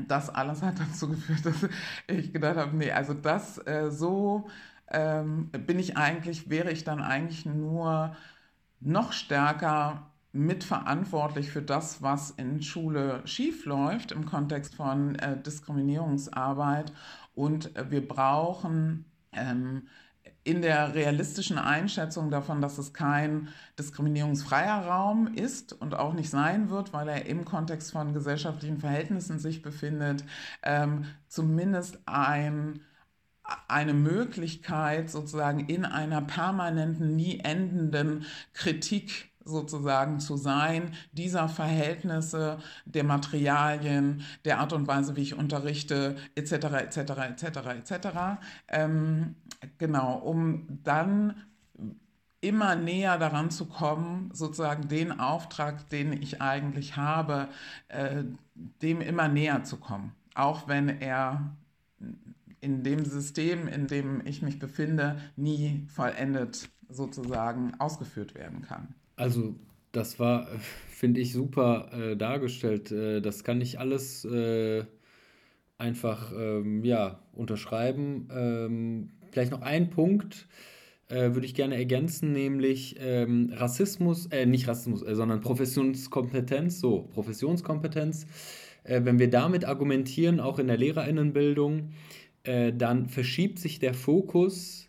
das alles hat dazu geführt, dass ich gedacht habe, nee, also das äh, so ähm, bin ich eigentlich, wäre ich dann eigentlich nur noch stärker mitverantwortlich für das, was in Schule schiefläuft im Kontext von äh, Diskriminierungsarbeit. Und äh, wir brauchen ähm, in der realistischen Einschätzung davon, dass es kein diskriminierungsfreier Raum ist und auch nicht sein wird, weil er im Kontext von gesellschaftlichen Verhältnissen sich befindet, ähm, zumindest ein eine Möglichkeit sozusagen in einer permanenten, nie endenden Kritik sozusagen zu sein, dieser Verhältnisse, der Materialien, der Art und Weise, wie ich unterrichte, etc., etc., etc., etc. Genau, um dann immer näher daran zu kommen, sozusagen den Auftrag, den ich eigentlich habe, äh, dem immer näher zu kommen, auch wenn er in dem System, in dem ich mich befinde, nie vollendet sozusagen ausgeführt werden kann. Also das war, finde ich, super äh, dargestellt. Äh, das kann ich alles äh, einfach ähm, ja, unterschreiben. Ähm, vielleicht noch ein Punkt äh, würde ich gerne ergänzen, nämlich ähm, Rassismus, äh, nicht Rassismus, äh, sondern Professionskompetenz, so, Professionskompetenz. wenn wir damit argumentieren, auch in der Lehrerinnenbildung, dann verschiebt sich der Fokus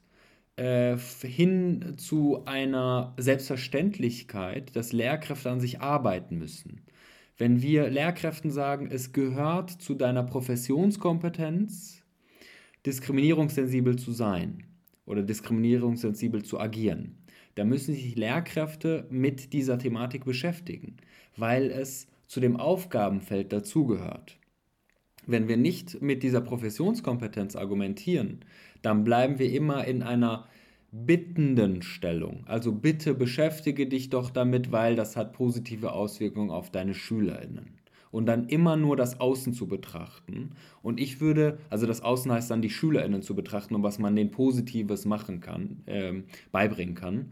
äh, hin zu einer Selbstverständlichkeit, dass Lehrkräfte an sich arbeiten müssen. Wenn wir Lehrkräften sagen, es gehört zu deiner Professionskompetenz, diskriminierungssensibel zu sein oder diskriminierungssensibel zu agieren, dann müssen sich Lehrkräfte mit dieser Thematik beschäftigen, weil es zu dem Aufgabenfeld dazugehört. Wenn wir nicht mit dieser Professionskompetenz argumentieren, dann bleiben wir immer in einer bittenden Stellung. Also bitte beschäftige dich doch damit, weil das hat positive Auswirkungen auf deine Schülerinnen. Und dann immer nur das Außen zu betrachten. Und ich würde, also das Außen heißt dann die Schülerinnen zu betrachten und was man denen Positives machen kann, äh, beibringen kann.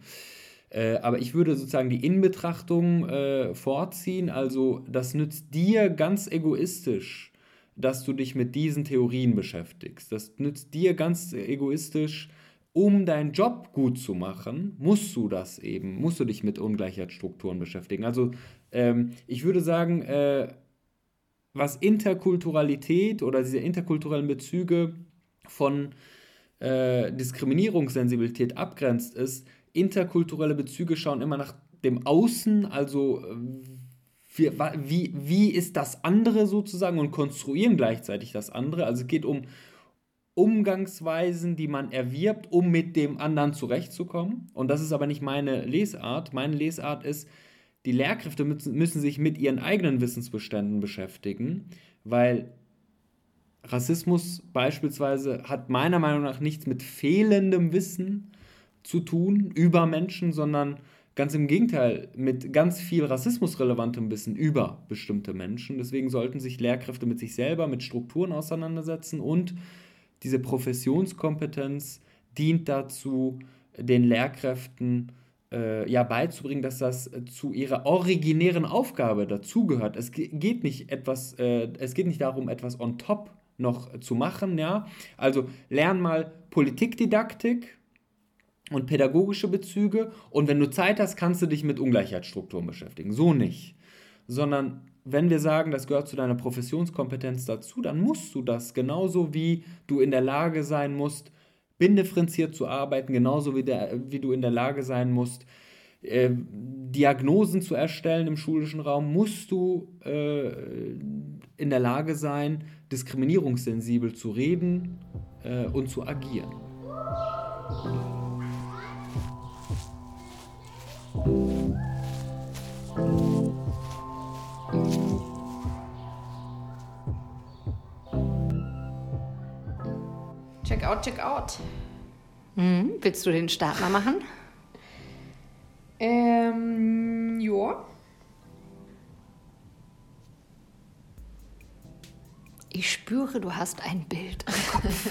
Äh, aber ich würde sozusagen die Inbetrachtung äh, vorziehen. Also das nützt dir ganz egoistisch dass du dich mit diesen Theorien beschäftigst. Das nützt dir ganz egoistisch, um deinen Job gut zu machen, musst du das eben, musst du dich mit Ungleichheitsstrukturen beschäftigen. Also ähm, ich würde sagen, äh, was Interkulturalität oder diese interkulturellen Bezüge von äh, Diskriminierungssensibilität abgrenzt, ist, interkulturelle Bezüge schauen immer nach dem Außen, also äh, wie, wie, wie ist das andere sozusagen und konstruieren gleichzeitig das andere. Also es geht um Umgangsweisen, die man erwirbt, um mit dem anderen zurechtzukommen. Und das ist aber nicht meine Lesart. Meine Lesart ist, die Lehrkräfte müssen, müssen sich mit ihren eigenen Wissensbeständen beschäftigen, weil Rassismus beispielsweise hat meiner Meinung nach nichts mit fehlendem Wissen zu tun über Menschen, sondern Ganz im Gegenteil, mit ganz viel rassismusrelevantem Wissen über bestimmte Menschen. Deswegen sollten sich Lehrkräfte mit sich selber, mit Strukturen auseinandersetzen und diese Professionskompetenz dient dazu, den Lehrkräften äh, ja beizubringen, dass das zu ihrer originären Aufgabe dazugehört. Es geht nicht etwas, äh, es geht nicht darum, etwas on top noch zu machen, ja. Also lern mal Politikdidaktik, und pädagogische Bezüge und wenn du Zeit hast, kannst du dich mit Ungleichheitsstrukturen beschäftigen. So nicht. Sondern wenn wir sagen, das gehört zu deiner Professionskompetenz dazu, dann musst du das genauso wie du in der Lage sein musst, bindifferenziert zu arbeiten, genauso wie, der, wie du in der Lage sein musst, äh, Diagnosen zu erstellen im schulischen Raum, musst du äh, in der Lage sein, diskriminierungssensibel zu reden äh, und zu agieren. Check out, check out. Mhm. Willst du den Start mal machen? Ähm, ja. Ich spüre, du hast ein Bild im Kopf.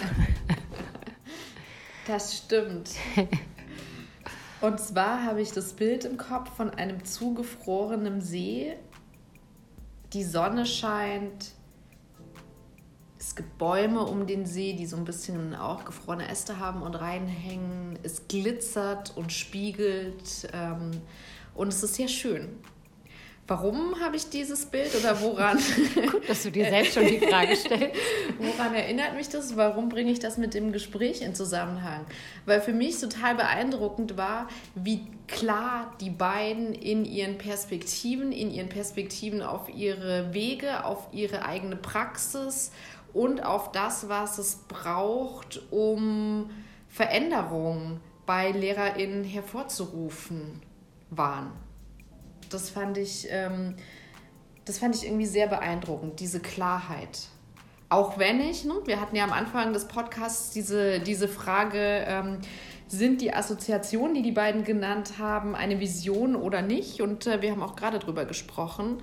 das stimmt. Und zwar habe ich das Bild im Kopf von einem zugefrorenen See. Die Sonne scheint. Es gibt Bäume um den See, die so ein bisschen auch gefrorene Äste haben und reinhängen. Es glitzert und spiegelt. Ähm, und es ist sehr schön. Warum habe ich dieses Bild oder woran? Gut, dass du dir selbst schon die Frage stellst. woran erinnert mich das? Warum bringe ich das mit dem Gespräch in Zusammenhang? Weil für mich total beeindruckend war, wie klar die beiden in ihren Perspektiven, in ihren Perspektiven auf ihre Wege, auf ihre eigene Praxis und auf das, was es braucht, um Veränderungen bei LehrerInnen hervorzurufen waren das fand ich, ähm, das fand ich irgendwie sehr beeindruckend, diese Klarheit. Auch wenn ich, ne, wir hatten ja am Anfang des Podcasts diese, diese Frage, ähm, sind die Assoziationen, die die beiden genannt haben, eine Vision oder nicht? Und äh, wir haben auch gerade darüber gesprochen.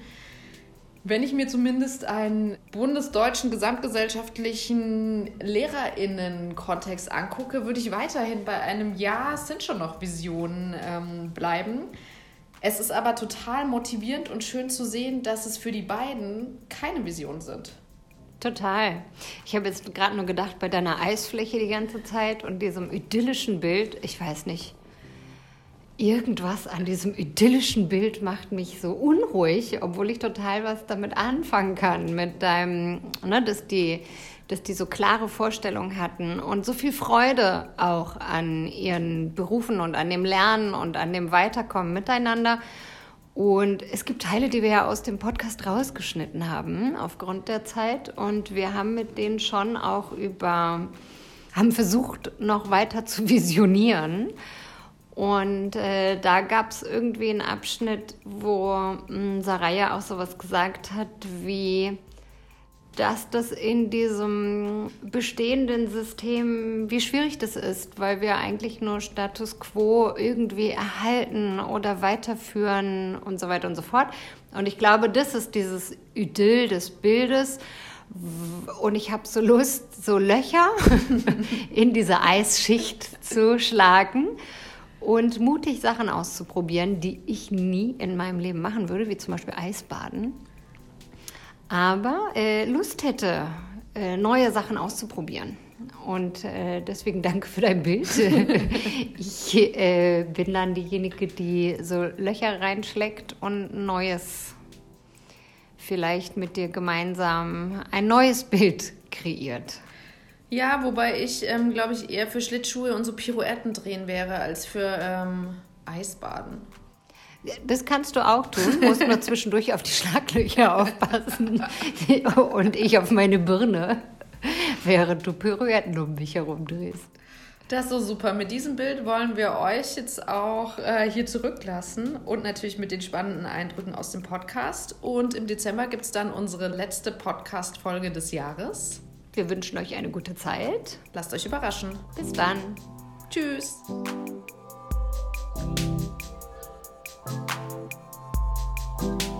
Wenn ich mir zumindest einen bundesdeutschen gesamtgesellschaftlichen Lehrerinnen-Kontext angucke, würde ich weiterhin bei einem Ja, es sind schon noch Visionen ähm, bleiben. Es ist aber total motivierend und schön zu sehen, dass es für die beiden keine Visionen sind. Total. Ich habe jetzt gerade nur gedacht, bei deiner Eisfläche die ganze Zeit und diesem idyllischen Bild, ich weiß nicht, irgendwas an diesem idyllischen Bild macht mich so unruhig, obwohl ich total was damit anfangen kann, mit deinem, ne, dass die, dass die so klare Vorstellungen hatten und so viel Freude auch an ihren Berufen und an dem Lernen und an dem Weiterkommen miteinander. Und es gibt Teile, die wir ja aus dem Podcast rausgeschnitten haben, aufgrund der Zeit. Und wir haben mit denen schon auch über, haben versucht, noch weiter zu visionieren. Und äh, da gab es irgendwie einen Abschnitt, wo hm, Saraya auch sowas gesagt hat, wie dass das in diesem bestehenden System, wie schwierig das ist, weil wir eigentlich nur Status quo irgendwie erhalten oder weiterführen und so weiter und so fort. Und ich glaube, das ist dieses Idyll des Bildes. Und ich habe so Lust, so Löcher in diese Eisschicht zu schlagen und mutig Sachen auszuprobieren, die ich nie in meinem Leben machen würde, wie zum Beispiel Eisbaden. Aber äh, Lust hätte, äh, neue Sachen auszuprobieren. Und äh, deswegen danke für dein Bild. ich äh, bin dann diejenige, die so Löcher reinschlägt und Neues, vielleicht mit dir gemeinsam ein neues Bild kreiert. Ja, wobei ich, ähm, glaube ich, eher für Schlittschuhe und so Pirouetten drehen wäre, als für ähm, Eisbaden. Das kannst du auch tun, musst nur zwischendurch auf die Schlaglöcher aufpassen und ich auf meine Birne, während du Pirouetten um mich herum drehst. Das ist so super. Mit diesem Bild wollen wir euch jetzt auch äh, hier zurücklassen und natürlich mit den spannenden Eindrücken aus dem Podcast. Und im Dezember gibt es dann unsere letzte Podcast-Folge des Jahres. Wir wünschen euch eine gute Zeit. Lasst euch überraschen. Bis dann. Tschüss. Thank you.